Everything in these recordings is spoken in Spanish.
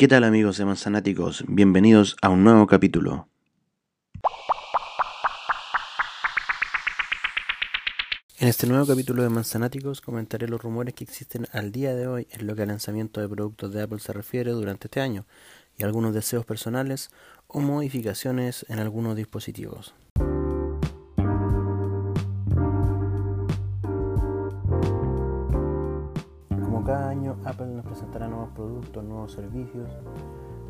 ¿Qué tal amigos de Manzanáticos? Bienvenidos a un nuevo capítulo. En este nuevo capítulo de Manzanáticos comentaré los rumores que existen al día de hoy en lo que al lanzamiento de productos de Apple se refiere durante este año y algunos deseos personales o modificaciones en algunos dispositivos. Apple nos presentará nuevos productos, nuevos servicios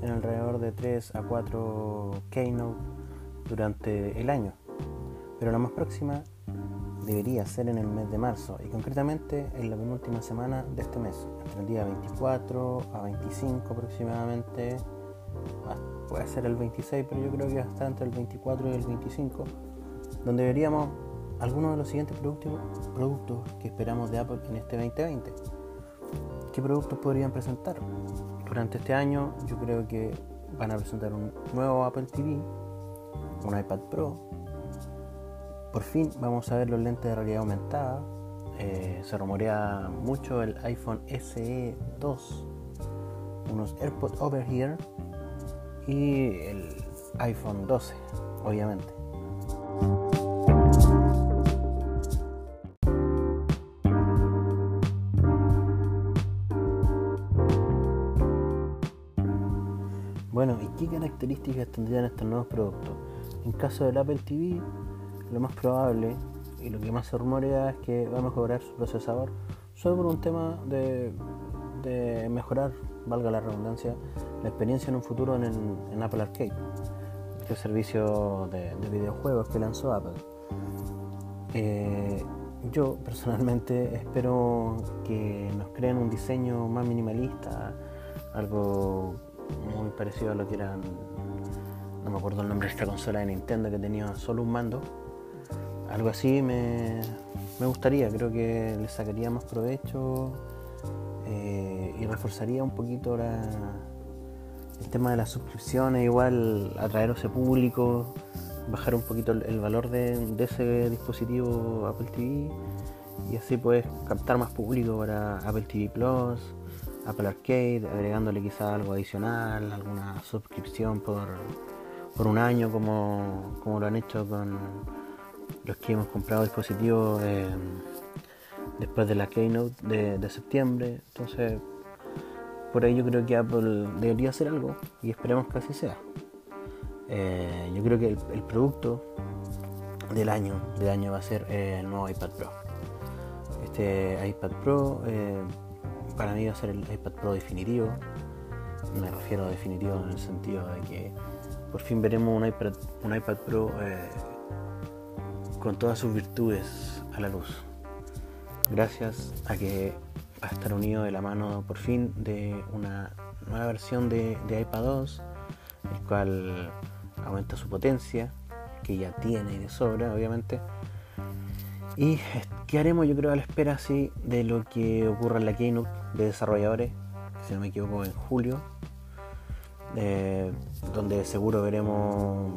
en alrededor de 3 a 4 keynote durante el año. Pero la más próxima debería ser en el mes de marzo y concretamente en la penúltima semana de este mes, entre el día 24 a 25 aproximadamente. Ah, puede ser el 26, pero yo creo que hasta entre el 24 y el 25, donde veríamos algunos de los siguientes productos, productos que esperamos de Apple en este 2020 ¿Qué productos podrían presentar? Durante este año yo creo que van a presentar un nuevo Apple TV, un iPad Pro. Por fin vamos a ver los lentes de realidad aumentada. Eh, se rumorea mucho el iPhone SE 2, unos AirPods Over Here y el iPhone 12, obviamente. ¿Y qué características tendrían estos nuevos productos? En caso del Apple TV, lo más probable y lo que más se rumorea es que va a mejorar su procesador solo por un tema de, mejorar, valga la redundancia, la experiencia en un futuro en, Apple Arcade, este servicio de, videojuegos que lanzó Apple. Eh, yo personalmente espero que nos creen un diseño más minimalista, algo muy parecido a lo que eran, no me acuerdo el nombre de esta consola de Nintendo que tenía solo un mando. Algo así me, gustaría, creo que le sacaría más provecho eh, y reforzaría un poquito el tema de las suscripciones, igual atraer ese público, bajar un poquito el, valor de, de, ese dispositivo Apple TV y así puedes captar más público para Apple TV Plus Apple Arcade, agregándole quizá algo adicional, alguna suscripción por, un año como, lo han hecho con los que hemos comprado dispositivos eh, después de la Keynote de, septiembre. Entonces, por ahí yo creo que Apple debería hacer algo y esperemos que así sea. Eh, yo creo que el, producto del año, del año va a ser el nuevo iPad Pro. Este iPad Pro eh, para mí va a ser el iPad Pro definitivo. Me refiero a definitivo en el sentido de que por fin veremos un iPad, un iPad Pro eh, con todas sus virtudes a la luz. Gracias a que va a estar unido de la mano por fin de una nueva versión de, de iPad 2, el cual aumenta su potencia, que ya tiene y de sobra, obviamente y qué haremos, yo creo, a la espera así de lo que ocurra en la Keynote de desarrolladores, si no me equivoco, en julio, eh, donde seguro veremos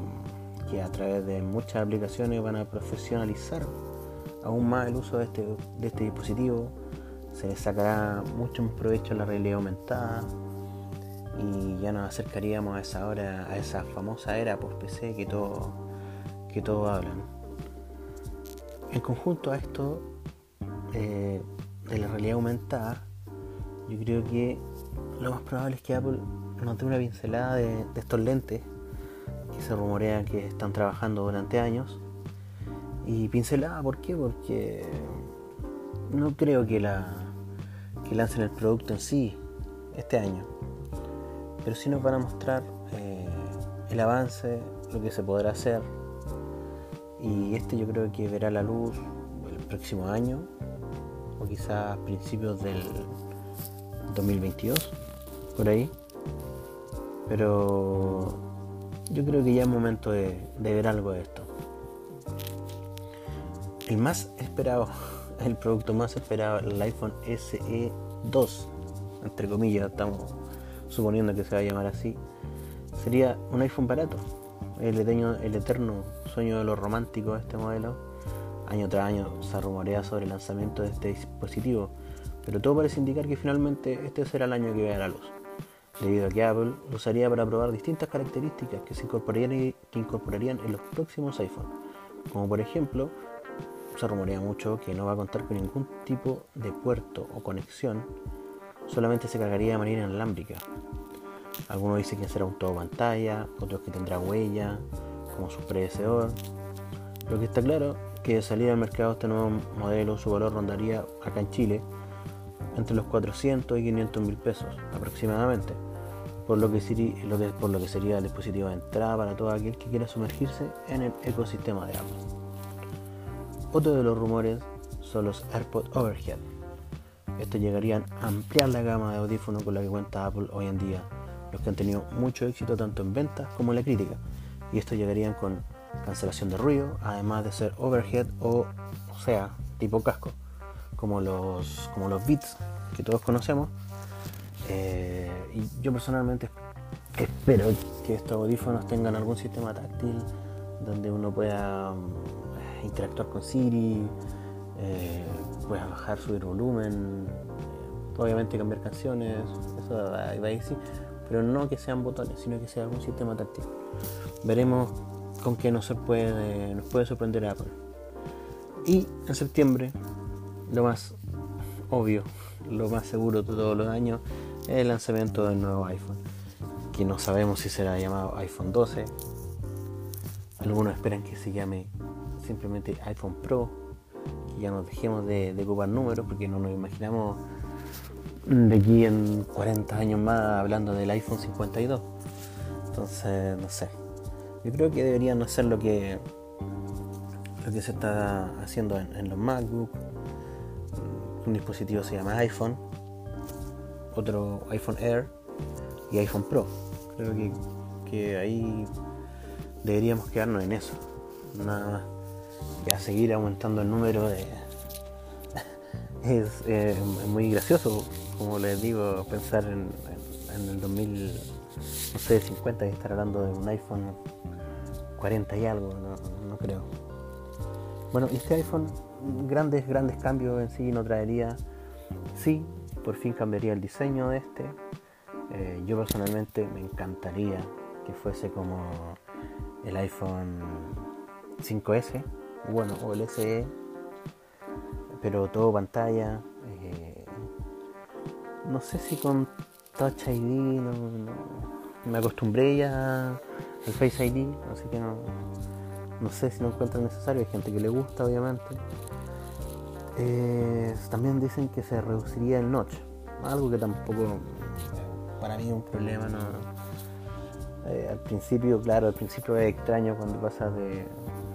que a través de muchas aplicaciones van a profesionalizar aún más el uso de este, este dispositivo, se le sacará mucho más provecho a la realidad aumentada y ya nos acercaríamos a esa hora, a esa famosa era post PC que todo que todos hablan. En conjunto a esto eh, de la realidad aumentada, yo creo que lo más probable es que Apple nos dé una pincelada de, estos lentes que se rumorean que están trabajando durante años. Y pincelada, ¿por qué? Porque no creo que, la, que lancen el producto en sí este año. Pero sí nos van a mostrar eh, el avance, lo que se podrá hacer, y este yo creo que verá la luz el próximo año o quizás principios del 2022, por ahí. Pero yo creo que ya es momento de, ver algo de esto. El más esperado, el producto más esperado, el iPhone SE 2, entre comillas, estamos suponiendo que se va a llamar así, sería un iPhone barato, el eterno, el eterno sueño de los románticos este modelo. Año tras año se rumorea sobre el lanzamiento de este dispositivo, pero todo parece indicar que finalmente este será el año que vea la luz. debido a que Apple lo usaría para probar distintas características que se incorporarían, que incorporarían en los próximos iPhone, como por ejemplo, se rumorea mucho que no va a contar con ningún tipo de puerto o conexión, solamente se cargaría de manera inalámbrica. Algunos dicen que será un todo pantalla, otros que tendrá huella, como su predecesor. Lo que está claro que de salir al mercado este nuevo modelo su valor rondaría acá en Chile entre los 400 y 500 mil pesos aproximadamente, por lo, que sería, por lo que sería el dispositivo de entrada para todo aquel que quiera sumergirse en el ecosistema de Apple. Otro de los rumores son los AirPods Overhead. Estos llegarían a ampliar la gama de audífonos con la que cuenta Apple hoy en día, los que han tenido mucho éxito tanto en ventas como en la crítica, y estos llegarían con cancelación de ruido, además de ser overhead o, sea, tipo casco, como los, como los Beats que todos conocemos. Eh, y yo personalmente espero que estos audífonos tengan algún sistema táctil donde uno pueda mm, interactuar con Siri, eh, pueda bajar, subir volumen, eh, obviamente cambiar canciones, eso va a decir, pero no que sean botones, sino que sea algún sistema táctil. Veremos con qué nos, puede, nos puede sorprender Apple. Y en septiembre, lo más obvio, lo más seguro de todos los años, es el lanzamiento del nuevo iPhone, que no sabemos si será llamado iPhone 12. Algunos esperan que se llame simplemente iPhone Pro, que ya nos dejemos de, de ocupar números, porque no nos imaginamos de aquí en 40 años más hablando del iPhone 52. Entonces, no sé. Yo creo que deberían hacer lo que lo que se está haciendo en, los MacBook. Un dispositivo se llama iPhone, otro iPhone Air y iPhone Pro. Creo que, que ahí deberíamos quedarnos en eso. Nada más. Ya seguir aumentando el número de. es muy gracioso, como les digo, pensar en, el 2000 no sé, 50 y estar hablando de un iPhone 40 y algo, no, creo. Bueno, este iPhone, grandes, grandes cambios en sí no traería. Sí, por fin cambiaría el diseño de este. Eh, yo personalmente me encantaría que fuese como el iPhone 5S, bueno, o el SE, pero todo pantalla. No sé si con Touch ID, no, me acostumbré ya al Face ID, así que no, no sé si lo encuentran necesario, hay gente que le gusta obviamente. Eh, también dicen que se reduciría el notch, algo que tampoco para mí es un problema. No, eh, al principio, claro, al principio es extraño cuando pasas de,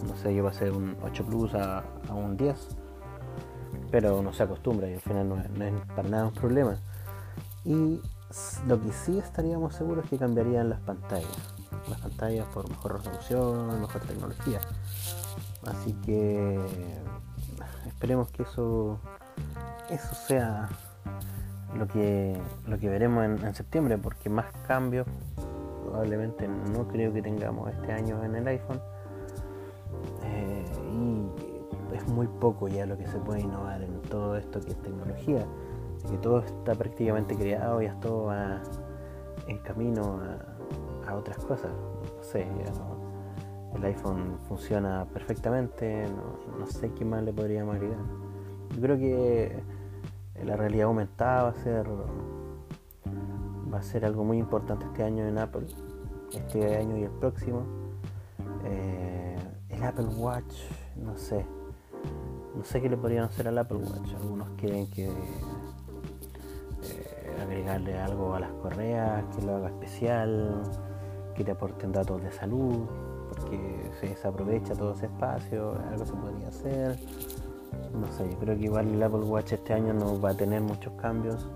no sé, yo pasé un 8 Plus a, un 10, pero uno se acostumbra y al final no no es para nada un problema. Y lo que sí estaríamos seguros es que cambiarían las pantallas. Las pantallas por mejor resolución, mejor tecnología. Así que esperemos que eso, eso sea lo que, lo que veremos en, septiembre, porque más cambios probablemente no creo que tengamos este año en el iPhone. Eh, y es muy poco ya lo que se puede innovar en todo esto que es tecnología que todo está prácticamente creado y todo va en camino a, otras cosas. No sé, el iPhone funciona perfectamente, no, sé qué más le podríamos agregar. Yo creo que la realidad aumentada va a ser va a ser algo muy importante este año en Apple, este año y el próximo. Eh, el Apple Watch, no sé, no sé qué le podrían hacer al Apple Watch. Algunos quieren que agregarle algo a las correas que lo haga especial, que te aporten datos de salud, porque se desaprovecha todo ese espacio, algo se podría hacer. No sé, yo creo que igual el Apple Watch este año no va a tener muchos cambios.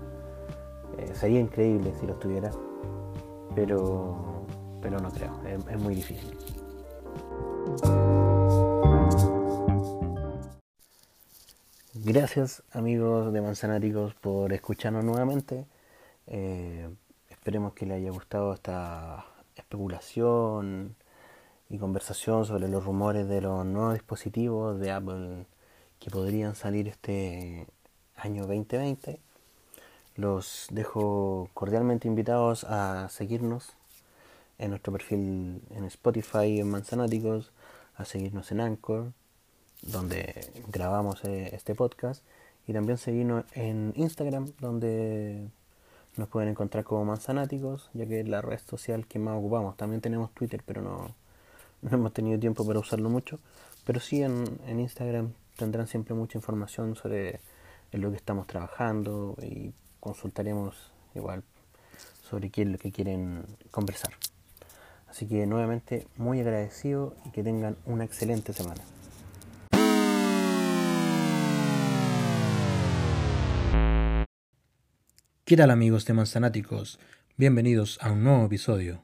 Eh, sería increíble si los tuviera, pero, pero no creo, es muy difícil. Gracias amigos de Manzanáticos por escucharnos nuevamente. Eh, esperemos que les haya gustado esta especulación y conversación sobre los rumores de los nuevos dispositivos de Apple que podrían salir este año 2020. Los dejo cordialmente invitados a seguirnos en nuestro perfil en Spotify en Manzanáticos, a seguirnos en Anchor, donde grabamos eh, este podcast, y también seguirnos en Instagram, donde nos pueden encontrar como Manzanáticos, ya que es la red social que más ocupamos. También tenemos Twitter, pero no, no hemos tenido tiempo para usarlo mucho. Pero sí en, en Instagram tendrán siempre mucha información sobre en lo que estamos trabajando y consultaremos igual sobre qué es lo que quieren conversar. Así que nuevamente muy agradecido y que tengan una excelente semana. ¿Qué tal amigos de Manzanáticos? Bienvenidos a un nuevo episodio.